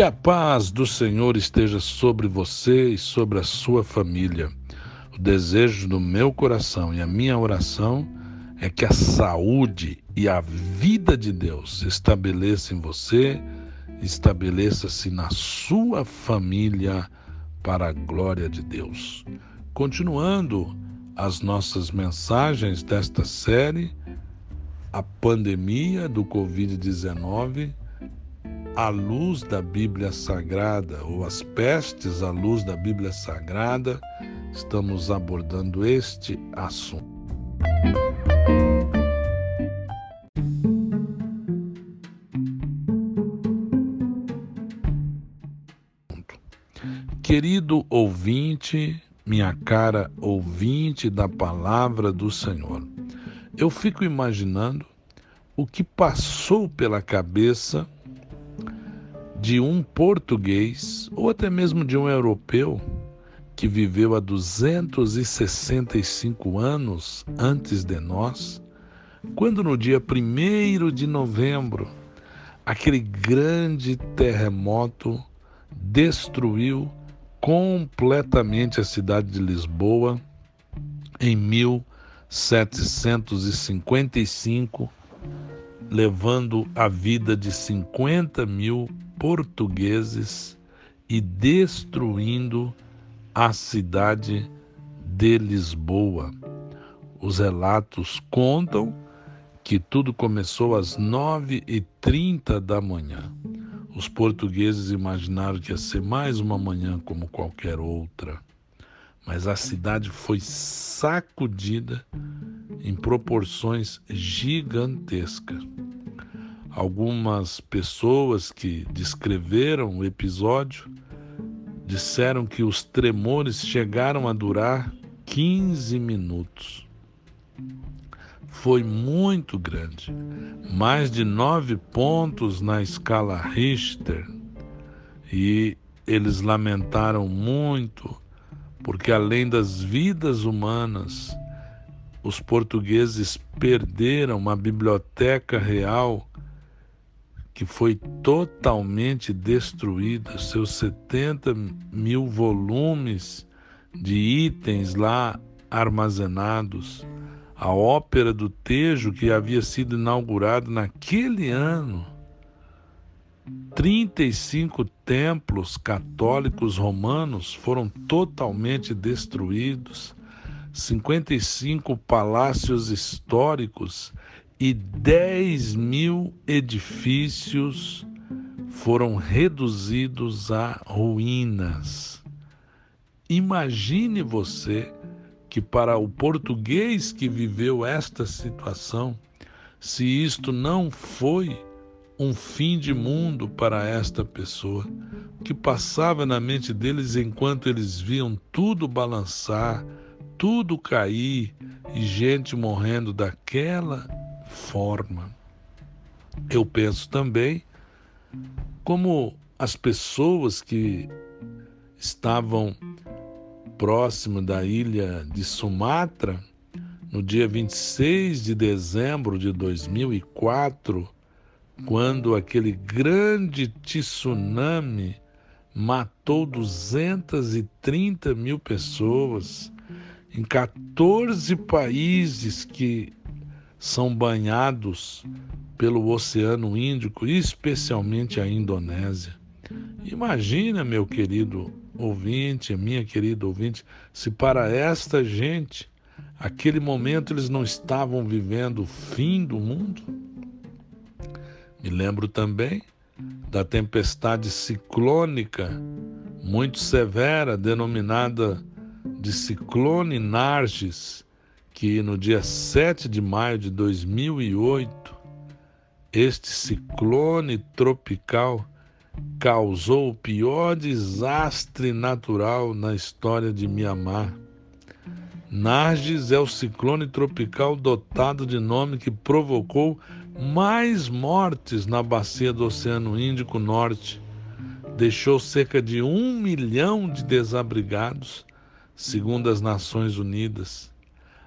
Que a paz do Senhor esteja sobre você e sobre a sua família. O desejo do meu coração e a minha oração é que a saúde e a vida de Deus estabeleça em você, estabeleça-se na sua família para a glória de Deus. Continuando as nossas mensagens desta série, a pandemia do Covid-19 à luz da Bíblia Sagrada, ou as pestes à luz da Bíblia Sagrada, estamos abordando este assunto. Querido ouvinte, minha cara ouvinte da palavra do Senhor, eu fico imaginando o que passou pela cabeça de um português ou até mesmo de um europeu que viveu há 265 anos antes de nós, quando no dia 1 de novembro aquele grande terremoto destruiu completamente a cidade de Lisboa em 1755, levando a vida de 50 mil portugueses e destruindo a cidade de Lisboa. Os relatos contam que tudo começou às nove e trinta da manhã. Os portugueses imaginaram que ia ser mais uma manhã como qualquer outra, mas a cidade foi sacudida em proporções gigantescas. Algumas pessoas que descreveram o episódio disseram que os tremores chegaram a durar 15 minutos. Foi muito grande, mais de nove pontos na escala Richter, e eles lamentaram muito, porque além das vidas humanas, os portugueses perderam uma biblioteca real que foi totalmente destruída, seus 70 mil volumes de itens lá armazenados, a ópera do Tejo que havia sido inaugurada naquele ano, 35 templos católicos romanos foram totalmente destruídos, 55 palácios históricos e 10 mil edifícios foram reduzidos a ruínas. Imagine você que, para o português que viveu esta situação, se isto não foi um fim de mundo para esta pessoa, que passava na mente deles enquanto eles viam tudo balançar, tudo cair e gente morrendo daquela forma. Eu penso também como as pessoas que estavam próximo da ilha de Sumatra, no dia 26 de dezembro de 2004, quando aquele grande tsunami matou 230 mil pessoas em 14 países que são banhados pelo Oceano Índico, especialmente a Indonésia. Imagina, meu querido ouvinte, minha querida ouvinte, se para esta gente, aquele momento eles não estavam vivendo o fim do mundo. Me lembro também da tempestade ciclônica muito severa, denominada de ciclone Narges, que no dia 7 de maio de 2008, este ciclone tropical causou o pior desastre natural na história de Mianmar. Narges é o ciclone tropical dotado de nome que provocou mais mortes na bacia do Oceano Índico Norte. Deixou cerca de um milhão de desabrigados, segundo as Nações Unidas.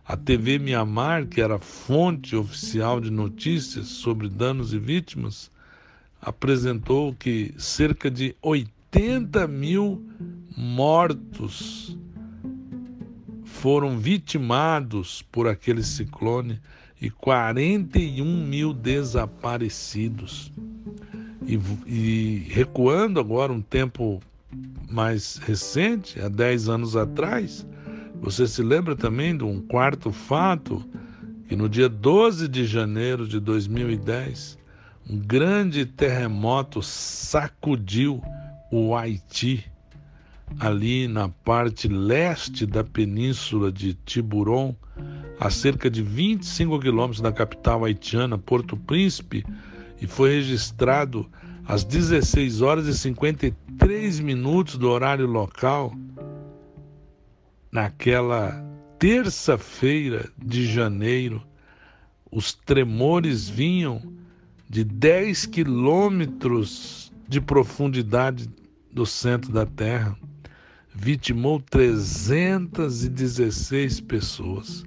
A TV Mianmar, que era fonte oficial de notícias sobre danos e vítimas, apresentou que cerca de 80 mil mortos foram vitimados por aquele ciclone e 41 mil desaparecidos. E, e, recuando agora um tempo mais recente, há 10 anos atrás, você se lembra também de um quarto fato? Que no dia 12 de janeiro de 2010, um grande terremoto sacudiu o Haiti, ali na parte leste da península de Tiburon, a cerca de 25 quilômetros da capital haitiana, Porto Príncipe, e foi registrado às 16 horas e 53 minutos do horário local, naquela terça-feira de janeiro, os tremores vinham de 10 quilômetros de profundidade do centro da Terra. Vitimou 316 pessoas.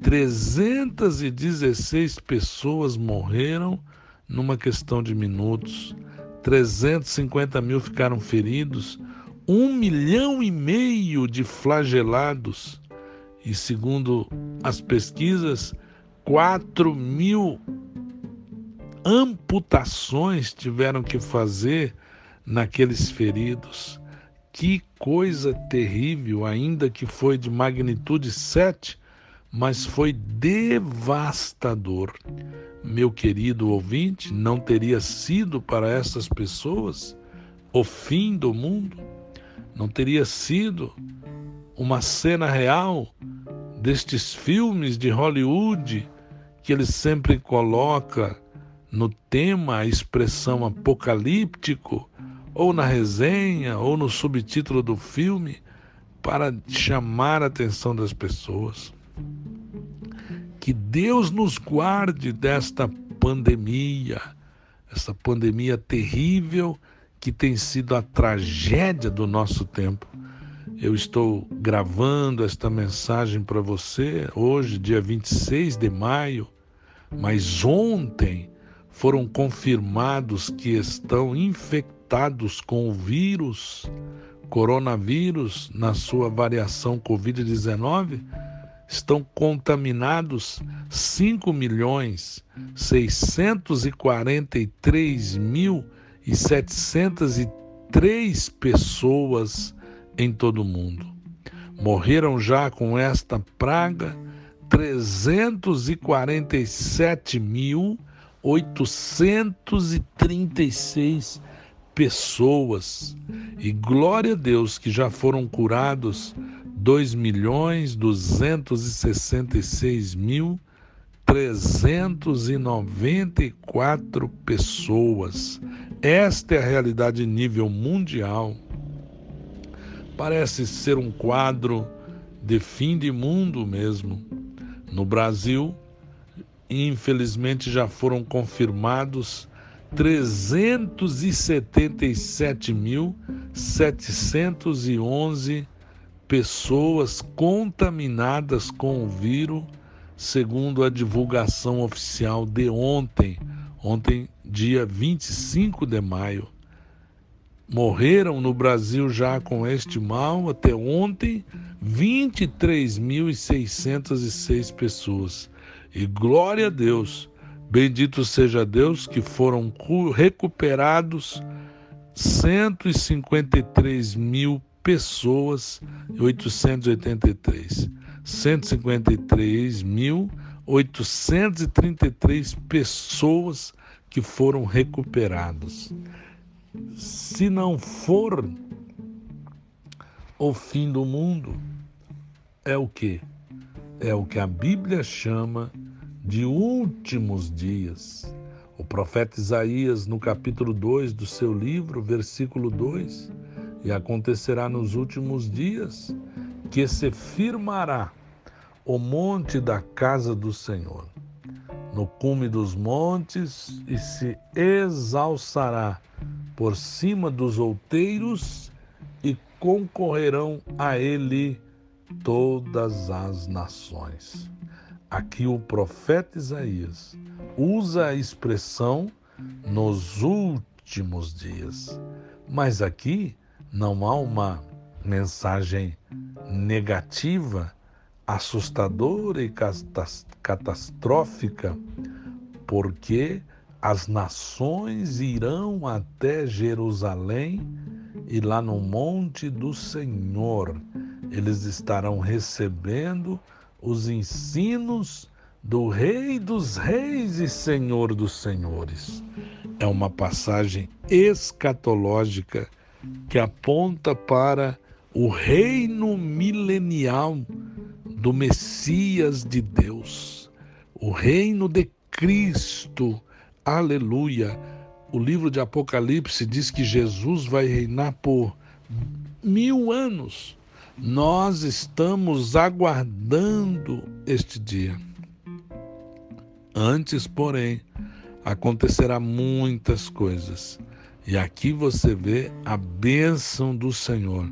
316 pessoas morreram numa questão de minutos. 350 mil ficaram feridos. Um milhão e meio de flagelados. E segundo as pesquisas, 4 mil amputações tiveram que fazer naqueles feridos. Que coisa terrível, ainda que foi de magnitude 7, mas foi devastador. Meu querido ouvinte, não teria sido para essas pessoas o fim do mundo? Não teria sido uma cena real destes filmes de Hollywood que ele sempre coloca no tema a expressão apocalíptico, ou na resenha, ou no subtítulo do filme, para chamar a atenção das pessoas. Que Deus nos guarde desta pandemia, essa pandemia terrível que tem sido a tragédia do nosso tempo. Eu estou gravando esta mensagem para você hoje, dia 26 de maio, mas ontem foram confirmados que estão infectados com o vírus, coronavírus, na sua variação Covid-19, estão contaminados 5 milhões 643 mil e 703 pessoas em todo o mundo. Morreram já com esta praga 347 mil 836 pessoas. E glória a Deus que já foram curados 2 milhões 266 mil 394 pessoas. Esta é a realidade nível mundial. Parece ser um quadro de fim de mundo mesmo. No Brasil, infelizmente já foram confirmados 377.711 pessoas contaminadas com o vírus, segundo a divulgação oficial de ontem, ontem, dia 25 de maio. Morreram no Brasil já com este mal até ontem 23.606 pessoas. E glória a Deus, bendito seja Deus que foram recuperados 153 mil pessoas e 883. 153 mil 833 pessoas que foram recuperadas. Se não for o fim do mundo, é o que? É o que a Bíblia chama de últimos dias. O profeta Isaías, no capítulo 2 do seu livro, versículo 2, e acontecerá nos últimos dias que se firmará o monte da casa do Senhor, no cume dos montes, e se exalçará por cima dos outeiros, e concorrerão a ele todas as nações. Aqui o profeta Isaías usa a expressão nos últimos dias. Mas aqui não há uma mensagem negativa, assustadora e catastrófica, porque as nações irão até Jerusalém e lá no monte do Senhor eles estarão recebendo os ensinos do Rei dos Reis e Senhor dos Senhores. É uma passagem escatológica que aponta para o reino milenial do Messias de Deus, o reino de Cristo. Aleluia. O livro de Apocalipse diz que Jesus vai reinar por mil anos. Nós estamos aguardando este dia. Antes, porém, acontecerá muitas coisas. E aqui você vê a bênção do Senhor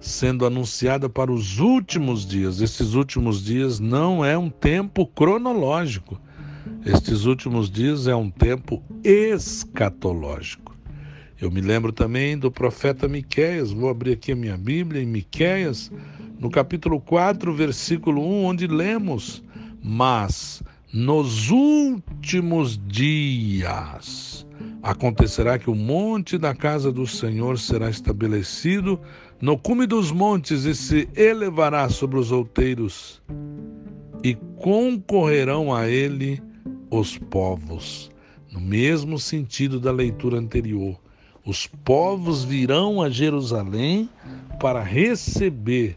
sendo anunciada para os últimos dias. Esses últimos dias não é um tempo cronológico. Estes últimos dias é um tempo escatológico. Eu me lembro também do profeta Miqueias. Vou abrir aqui a minha Bíblia em Miqueias, no capítulo 4, versículo 1, onde lemos: "Mas nos últimos dias acontecerá que o monte da casa do Senhor será estabelecido no cume dos montes e se elevará sobre os outeiros, e concorrerão a ele os povos. No mesmo sentido da leitura anterior, os povos virão a Jerusalém para receber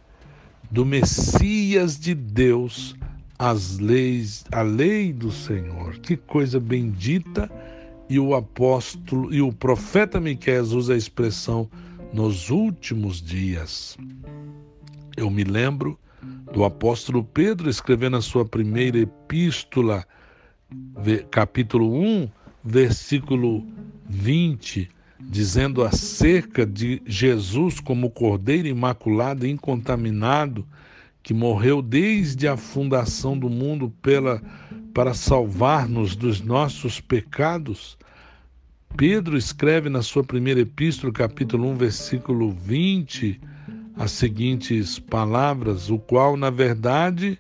do Messias de Deus as leis, a lei do Senhor. Que coisa bendita! E o apóstolo e o profeta Miqueias usa a expressão nos últimos dias. Eu me lembro do apóstolo Pedro escrevendo a sua primeira epístola, capítulo 1, versículo 20, dizendo acerca de Jesus como Cordeiro imaculado e incontaminado que morreu desde a fundação do mundo pela, para salvar-nos dos nossos pecados. Pedro escreve na sua primeira epístola, capítulo 1, versículo 20, as seguintes palavras: o qual, na verdade,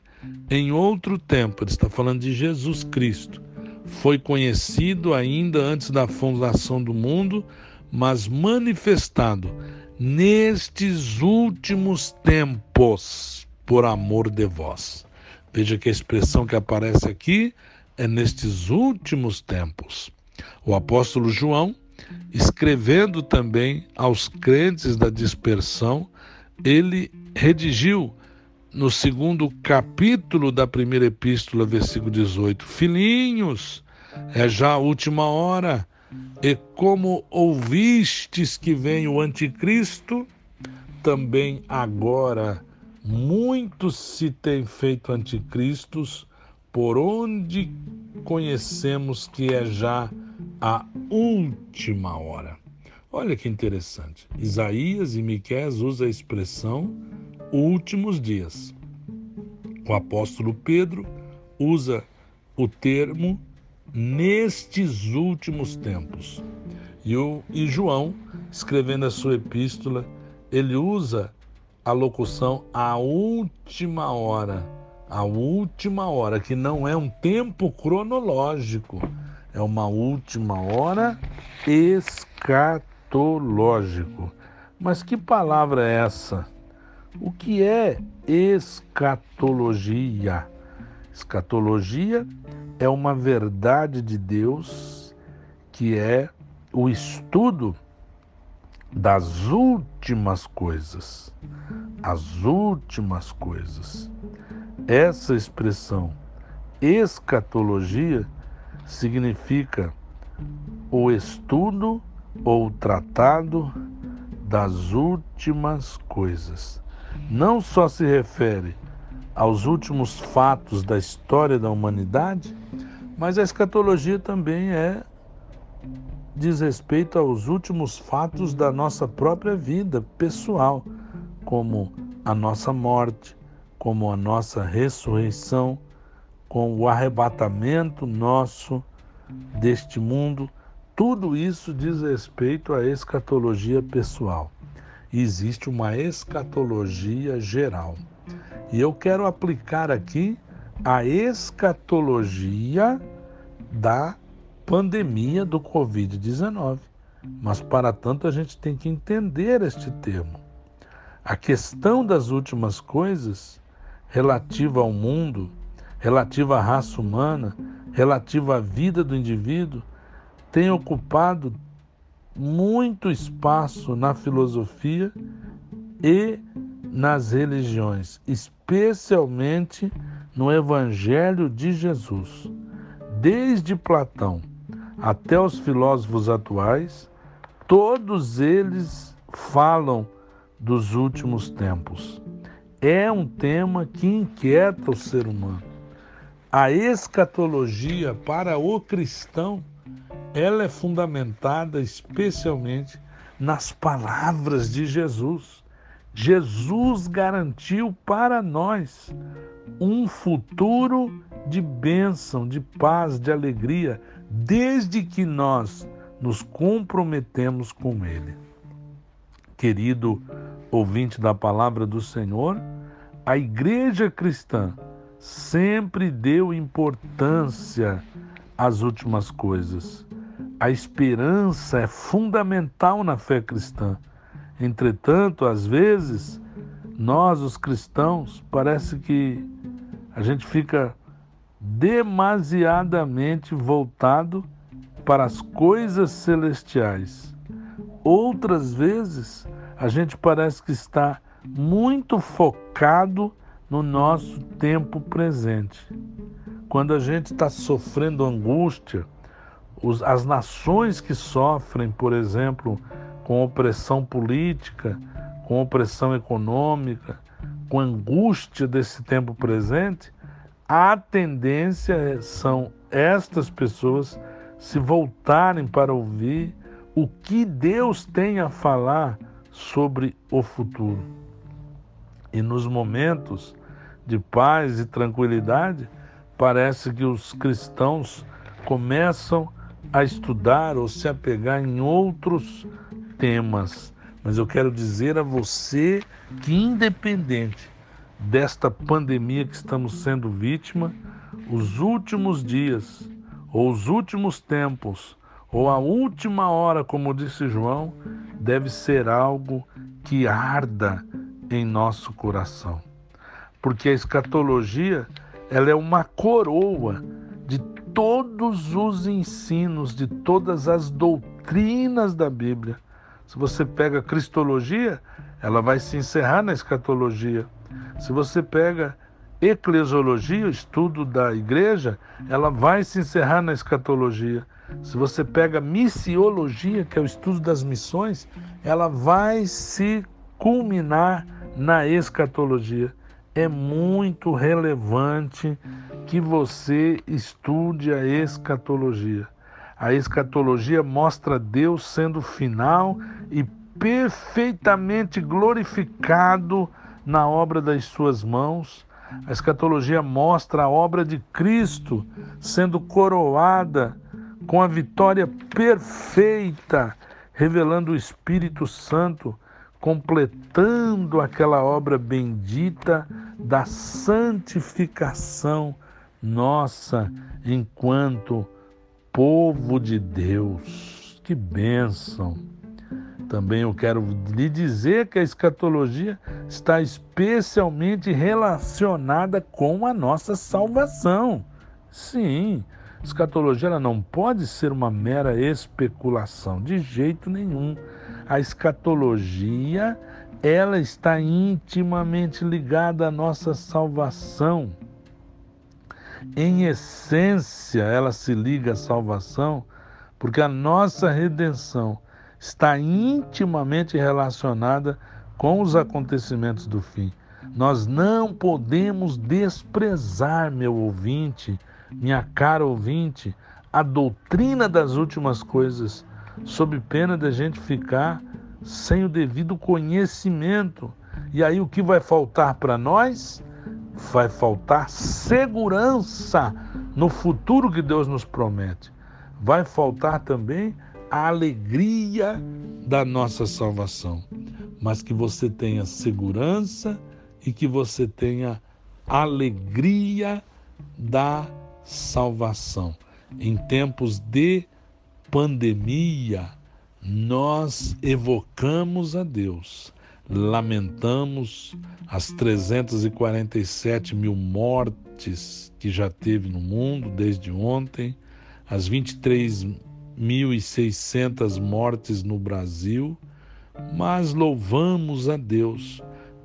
em outro tempo, ele está falando de Jesus Cristo, foi conhecido ainda antes da fundação do mundo, mas manifestado nestes últimos tempos por amor de vós. Veja que a expressão que aparece aqui é nestes últimos tempos. O apóstolo João, escrevendo também aos crentes da dispersão, ele redigiu no segundo capítulo da primeira epístola, versículo 18: Filhinhos, é já a última hora, e como ouvistes que vem o anticristo, também agora Muitos se têm feito anticristos, por onde conhecemos que é já a última hora. Olha que interessante. Isaías e Miqués usam a expressão últimos dias. O apóstolo Pedro usa o termo nestes últimos tempos. E, o, e João, escrevendo a sua epístola, ele usa a locução a última hora. A última hora, que não é um tempo cronológico, é uma última hora escatológico. Mas que palavra é essa? O que é escatologia? Escatologia é uma verdade de Deus que é o estudo das últimas coisas. As últimas coisas. Essa expressão escatologia significa o estudo ou tratado das últimas coisas. Não só se refere aos últimos fatos da história da humanidade, mas a escatologia também é diz respeito aos últimos fatos da nossa própria vida pessoal, como a nossa morte, como a nossa ressurreição, com o arrebatamento nosso deste mundo. tudo isso diz respeito à escatologia pessoal. Existe uma escatologia geral. E eu quero aplicar aqui a escatologia da pandemia do Covid-19. Mas, para tanto, a gente tem que entender este termo. A questão das últimas coisas, relativa ao mundo, relativa à raça humana, relativa à vida do indivíduo, tem ocupado muito espaço na filosofia e nas religiões, especialmente no Evangelho de Jesus. Desde Platão até os filósofos atuais, todos eles falam dos últimos tempos. É um tema que inquieta o ser humano. A escatologia para o cristão ela é fundamentada especialmente nas palavras de Jesus. Jesus garantiu para nós um futuro de bênção, de paz, de alegria, desde que nós nos comprometemos com Ele. Querido ouvinte da palavra do Senhor, a igreja cristã sempre deu importância às últimas coisas. A esperança é fundamental na fé cristã. Entretanto, às vezes, nós, os cristãos, parece que a gente fica demasiadamente voltado para as coisas celestiais. Outras vezes, a gente parece que está muito focado no nosso tempo presente. Quando a gente está sofrendo angústia, os, as nações que sofrem, por exemplo, com opressão política, com opressão econômica, com angústia desse tempo presente, a tendência são estas pessoas se voltarem para ouvir o que Deus tem a falar sobre o futuro. E nos momentos de paz e tranquilidade, parece que os cristãos começam a estudar ou se apegar em outros temas. Mas eu quero dizer a você que, independente desta pandemia que estamos sendo vítima, os últimos dias, ou os últimos tempos, ou a última hora, como disse João, deve ser algo que arda em nosso coração. Porque a escatologia, ela é uma coroa todos os ensinos, de todas as doutrinas da Bíblia. Se você pega a Cristologia, ela vai se encerrar na escatologia. Se você pega eclesiologia, estudo da igreja, ela vai se encerrar na escatologia. Se você pega missiologia, que é o estudo das missões, ela vai se culminar na escatologia. É muito relevante que você estude a escatologia. A escatologia mostra Deus sendo final e perfeitamente glorificado na obra das suas mãos. A escatologia mostra a obra de Cristo sendo coroada com a vitória perfeita, revelando o Espírito Santo, completando aquela obra bendita da santificação nossa enquanto povo de Deus. Que bênção! Também eu quero lhe dizer que a escatologia está especialmente relacionada com a nossa salvação. Sim, escatologia ela não pode ser uma mera especulação, de jeito nenhum. A escatologia ela está intimamente ligada à nossa salvação. Em essência, ela se liga à salvação, porque a nossa redenção está intimamente relacionada com os acontecimentos do fim. Nós não podemos desprezar, meu ouvinte, minha cara ouvinte, a doutrina das últimas coisas, sob pena de a gente ficar sem o devido conhecimento. E aí o que vai faltar para nós? vai faltar segurança no futuro que Deus nos promete. Vai faltar também a alegria da nossa salvação, mas que você tenha segurança e que você tenha alegria da salvação. Em tempos de pandemia, nós evocamos a Deus, lamentamos as 347 mil mortes que já teve no mundo desde ontem, as 23.600 mortes no Brasil, mas louvamos a Deus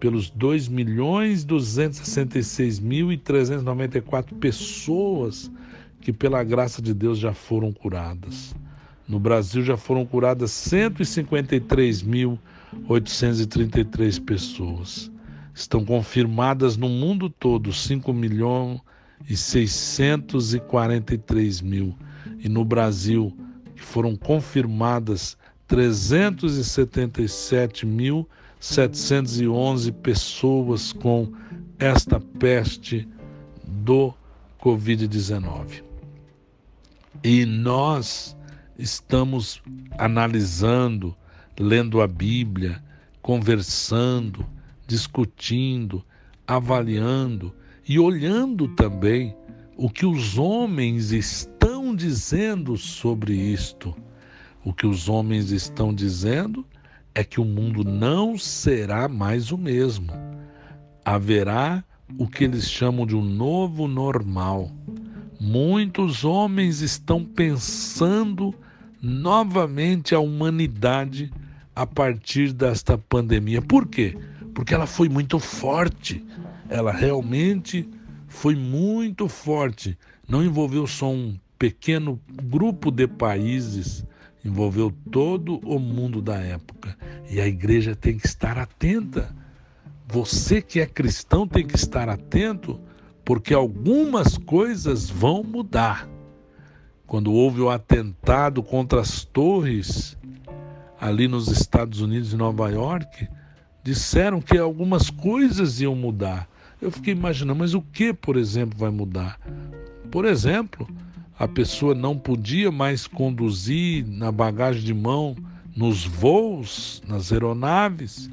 pelos 2 milhões 266 mil e 394 pessoas que pela graça de Deus já foram curadas. No Brasil já foram curadas 153.833 pessoas. Estão confirmadas no mundo todo 5 milhões e 643 mil. E no Brasil foram confirmadas 377.711 pessoas com esta peste do Covid-19. E nós estamos analisando, lendo a Bíblia, conversando, discutindo, avaliando e olhando também o que os homens estão dizendo sobre isto. O que os homens estão dizendo é que o mundo não será mais o mesmo. Haverá o que eles chamam de um novo normal. Muitos homens estão pensando novamente a humanidade a partir desta pandemia. Por quê? Porque ela foi muito forte. Ela realmente foi muito forte. Não envolveu só um pequeno grupo de países, envolveu todo o mundo da época. E a igreja tem que estar atenta. Você que é cristão tem que estar atento, porque algumas coisas vão mudar quando houve o atentado contra as torres ali nos Estados Unidos e Nova York, disseram que algumas coisas iam mudar. Eu fiquei imaginando, mas o que, por exemplo, vai mudar? Por exemplo, a pessoa não podia mais conduzir na bagagem de mão nos voos, nas aeronaves,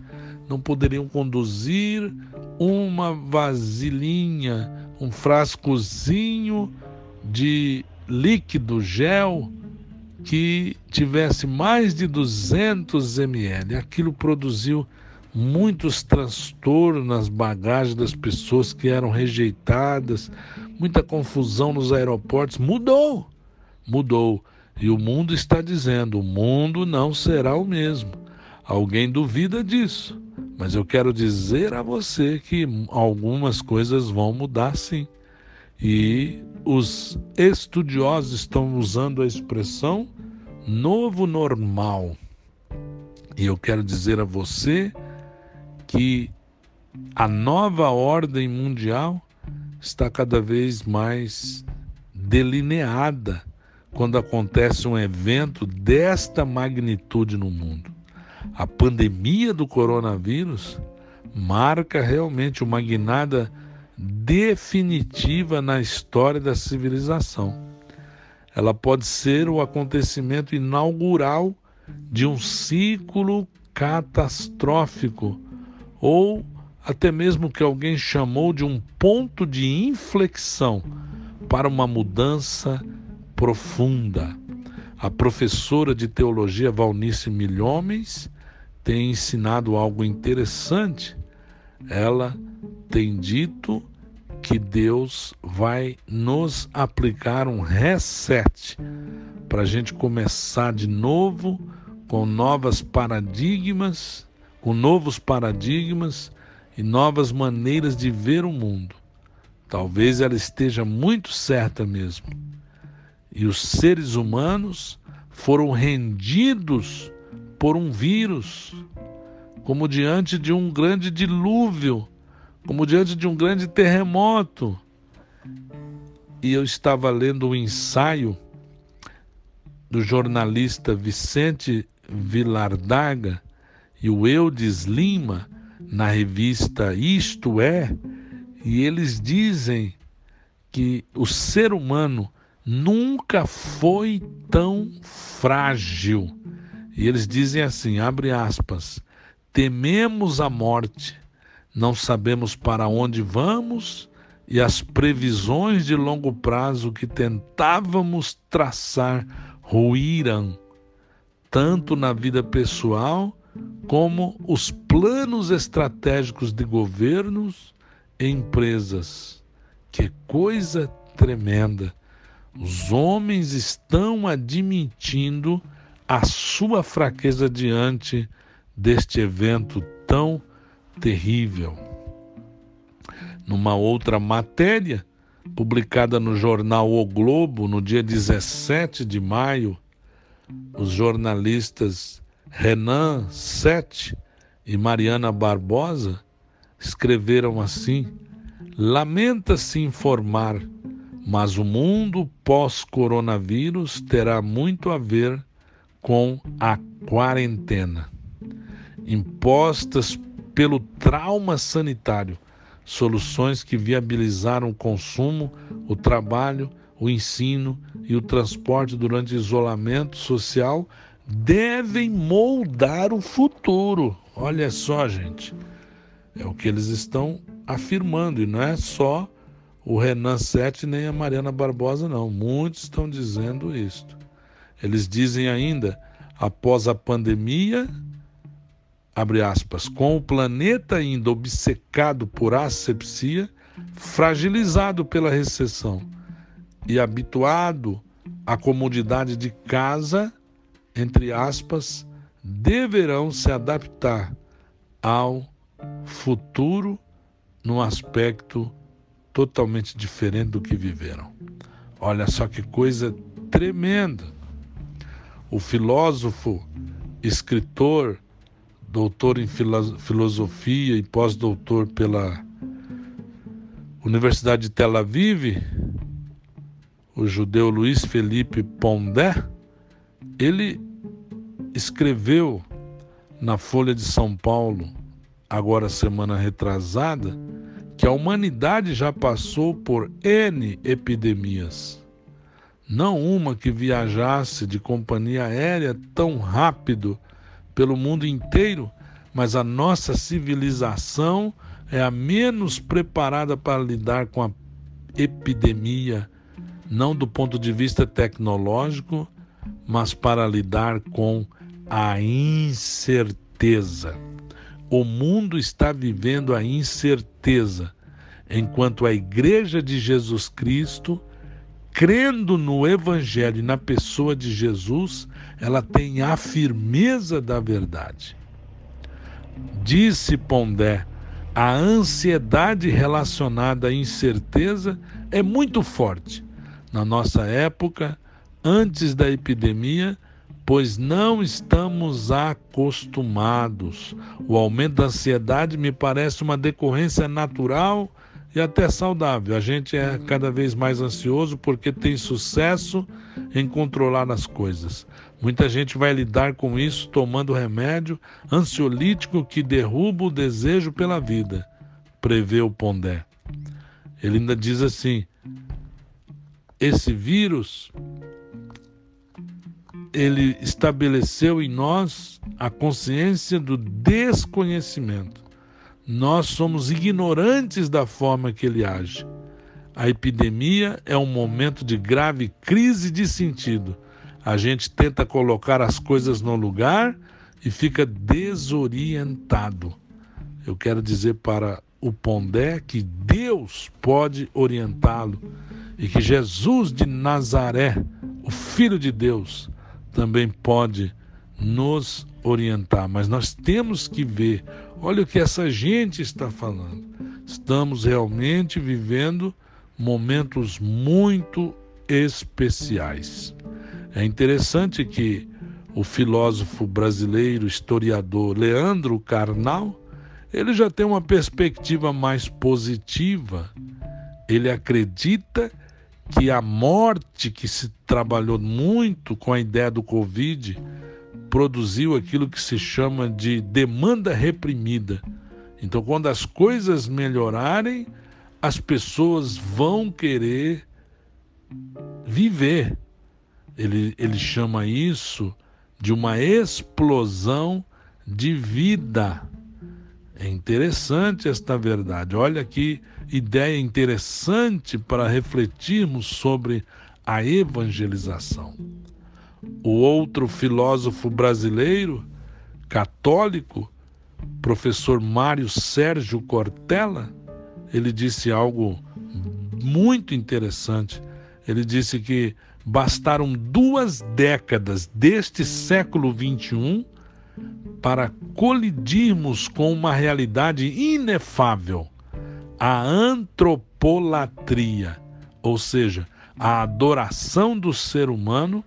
não poderiam conduzir uma vasilhinha, um frascozinho de líquido, gel, que tivesse mais de 200 ml. Aquilo produziu muitos transtornos nas bagagens das pessoas que eram rejeitadas, muita confusão nos aeroportos. Mudou, mudou. E o mundo está dizendo: o mundo não será o mesmo. Alguém duvida disso, mas eu quero dizer a você que algumas coisas vão mudar sim. E os estudiosos estão usando a expressão novo normal. E eu quero dizer a você que a nova ordem mundial está cada vez mais delineada quando acontece um evento desta magnitude no mundo. A pandemia do coronavírus marca realmente uma guinada definitiva na história da civilização. Ela pode ser o acontecimento inaugural de um ciclo catastrófico ou até mesmo que alguém chamou de um ponto de inflexão para uma mudança profunda. A professora de teologia Valnice Milhomens tem ensinado algo interessante. Ela tem dito que Deus vai nos aplicar um reset para a gente começar de novo com novas paradigmas, com novos paradigmas e novas maneiras de ver o mundo. Talvez ela esteja muito certa mesmo. E os seres humanos foram rendidos por um vírus, como diante de um grande dilúvio como diante de um grande terremoto. E eu estava lendo um ensaio do jornalista Vicente Vilardaga e o Eudes Lima na revista Isto É, e eles dizem que o ser humano nunca foi tão frágil. E eles dizem assim, abre aspas, tememos a morte, não sabemos para onde vamos e as previsões de longo prazo que tentávamos traçar ruíram, tanto na vida pessoal como os planos estratégicos de governos e empresas. Que coisa tremenda! Os homens estão admitindo a sua fraqueza diante deste evento tão terrível. Numa outra matéria, publicada no jornal O Globo no dia 17 de maio, os jornalistas Renan Sete e Mariana Barbosa escreveram assim: Lamenta-se informar, mas o mundo pós-coronavírus terá muito a ver com a quarentena. Impostas pelo trauma sanitário, soluções que viabilizaram o consumo, o trabalho, o ensino e o transporte durante isolamento social devem moldar o futuro. Olha só, gente. É o que eles estão afirmando, e não é só o Renan Sete nem a Mariana Barbosa, não. Muitos estão dizendo isto. Eles dizem ainda, após a pandemia, abre aspas, com o planeta ainda obcecado por asepsia, fragilizado pela recessão e habituado à comodidade de casa, entre aspas, deverão se adaptar ao futuro num aspecto totalmente diferente do que viveram. Olha só que coisa tremenda. O filósofo, escritor, doutor em filosofia e pós-doutor pela Universidade de Tel Aviv, o judeu Luiz Felipe Pondé, ele escreveu na Folha de São Paulo, agora semana retrasada, que a humanidade já passou por N epidemias. Não uma que viajasse de companhia aérea tão rápido pelo mundo inteiro, mas a nossa civilização é a menos preparada para lidar com a epidemia, não do ponto de vista tecnológico, mas para lidar com a incerteza. O mundo está vivendo a incerteza, enquanto a Igreja de Jesus Cristo, crendo no Evangelho e na pessoa de Jesus, ela tem a firmeza da verdade. Disse Pondé, a ansiedade relacionada à incerteza é muito forte. Na nossa época, antes da epidemia, pois não estamos acostumados. O aumento da ansiedade me parece uma decorrência natural e até saudável. A gente é cada vez mais ansioso porque tem sucesso em controlar as coisas. Muita gente vai lidar com isso tomando remédio ansiolítico que derruba o desejo pela vida, prevê o Pondé. Ele ainda diz assim: esse vírus ele estabeleceu em nós a consciência do desconhecimento. Nós somos ignorantes da forma que ele age. A epidemia é um momento de grave crise de sentido a gente tenta colocar as coisas no lugar e fica desorientado. Eu quero dizer para o Pondé que Deus pode orientá-lo e que Jesus de Nazaré, o Filho de Deus, também pode nos orientar. Mas nós temos que ver, olha o que essa gente está falando. Estamos realmente vivendo momentos muito especiais. É interessante que o filósofo brasileiro, historiador Leandro Carnal, ele já tem uma perspectiva mais positiva. Ele acredita que a morte que se trabalhou muito com a ideia do Covid produziu aquilo que se chama de demanda reprimida. Então, quando as coisas melhorarem, as pessoas vão querer viver. Ele, ele chama isso de uma explosão de vida. É interessante esta verdade. Olha que ideia interessante para refletirmos sobre a evangelização. O outro filósofo brasileiro, católico, professor Mário Sérgio Cortella, ele disse algo muito interessante. Ele disse que bastaram duas décadas deste século XXI para colidirmos com uma realidade inefável, a antropolatria, ou seja, a adoração do ser humano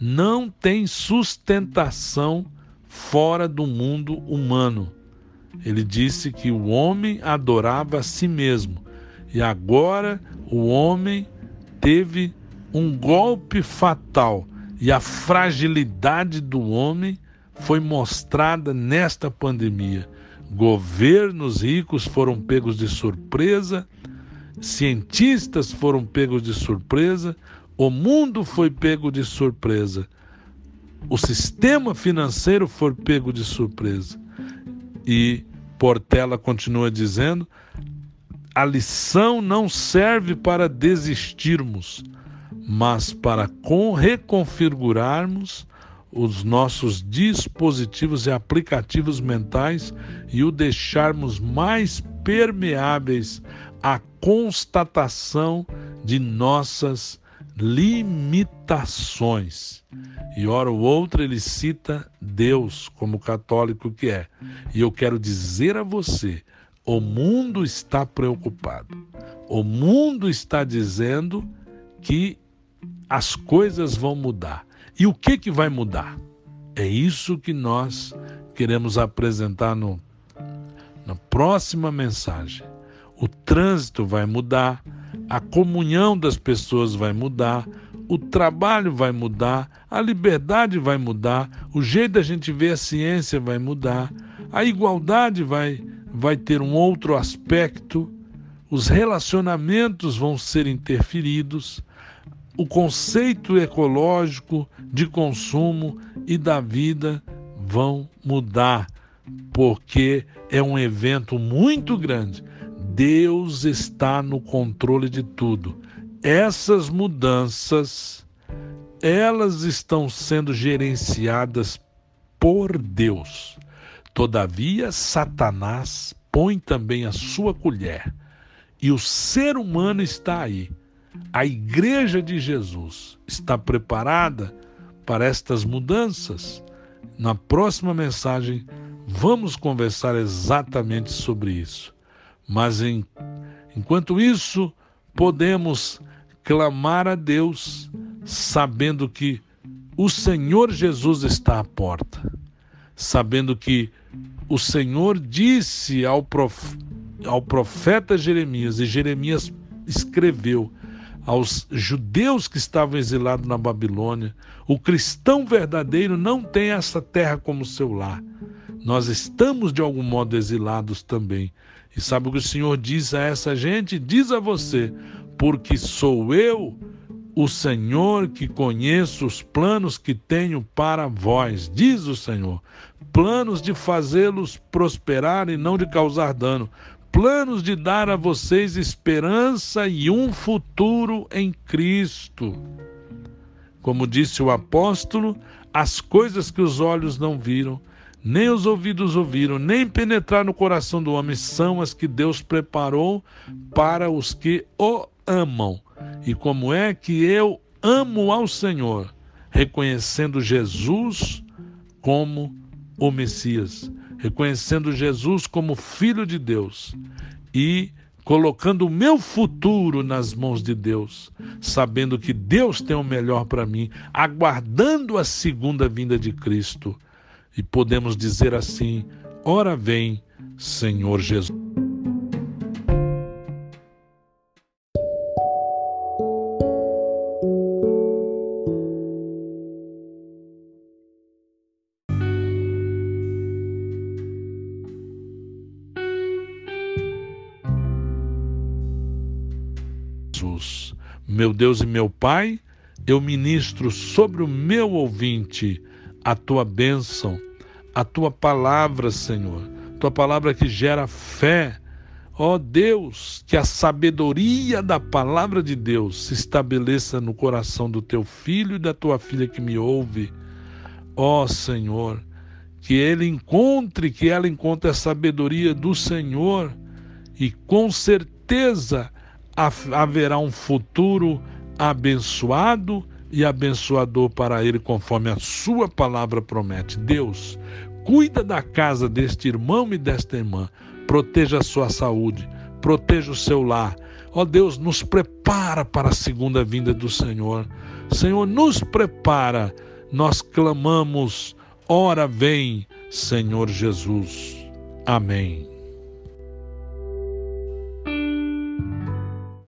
não tem sustentação fora do mundo humano. Ele disse que o homem adorava a si mesmo e agora o homem teve um golpe fatal e a fragilidade do homem foi mostrada nesta pandemia. Governos ricos foram pegos de surpresa, cientistas foram pegos de surpresa, o mundo foi pego de surpresa. O sistema financeiro foi pego de surpresa. E Portela continua dizendo: a lição não serve para desistirmos, mas para reconfigurarmos os nossos dispositivos e aplicativos mentais e o deixarmos mais permeáveis à constatação de nossas limitações. E hora ou outra ele cita Deus como católico que é. E eu quero dizer a você, o mundo está preocupado. O mundo está dizendo que as coisas vão mudar. E o que que vai mudar? É isso que nós queremos apresentar no, na próxima mensagem. O trânsito vai mudar, a comunhão das pessoas vai mudar, o trabalho vai mudar, a liberdade vai mudar, o jeito da gente ver a ciência vai mudar, a igualdade vai, vai ter um outro aspecto, os relacionamentos vão ser interferidos, o conceito ecológico de consumo e da vida vão mudar, porque é um evento muito grande Deus está no controle de tudo. Essas mudanças, elas estão sendo gerenciadas por Deus. Todavia, Satanás põe também a sua colher. E o ser humano está aí. A igreja de Jesus está preparada para estas mudanças? Na próxima mensagem, vamos conversar exatamente sobre isso. Mas em, enquanto isso, podemos clamar a Deus, sabendo que o Senhor Jesus está à porta, sabendo que o Senhor disse ao, prof, ao profeta Jeremias, e Jeremias escreveu aos judeus que estavam exilados na Babilônia: o cristão verdadeiro não tem essa terra como seu lar. Nós estamos de algum modo exilados também. E sabe o que o Senhor diz a essa gente? Diz a você: porque sou eu, o Senhor, que conheço os planos que tenho para vós, diz o Senhor. Planos de fazê-los prosperar e não de causar dano. Planos de dar a vocês esperança e um futuro em Cristo. Como disse o apóstolo, as coisas que os olhos não viram, nem os ouvidos ouviram, nem penetrar no coração do homem, são as que Deus preparou para os que o amam. E como é que eu amo ao Senhor? Reconhecendo Jesus como o Messias, reconhecendo Jesus como Filho de Deus e colocando o meu futuro nas mãos de Deus, sabendo que Deus tem o melhor para mim, aguardando a segunda vinda de Cristo e podemos dizer assim: Ora vem, Senhor Jesus. Jesus, meu Deus e meu Pai, eu ministro sobre o meu ouvinte a tua bênção, a tua palavra, Senhor, tua palavra que gera fé. Ó oh Deus, que a sabedoria da palavra de Deus se estabeleça no coração do teu filho e da tua filha que me ouve. Ó oh Senhor, que ele encontre, que ela encontre a sabedoria do Senhor e com certeza haverá um futuro abençoado e abençoador para ele, conforme a sua palavra promete. Deus, cuida da casa deste irmão e desta irmã, proteja a sua saúde, proteja o seu lar. Ó Deus, nos prepara para a segunda vinda do Senhor. Senhor, nos prepara. Nós clamamos, ora vem, Senhor Jesus. Amém.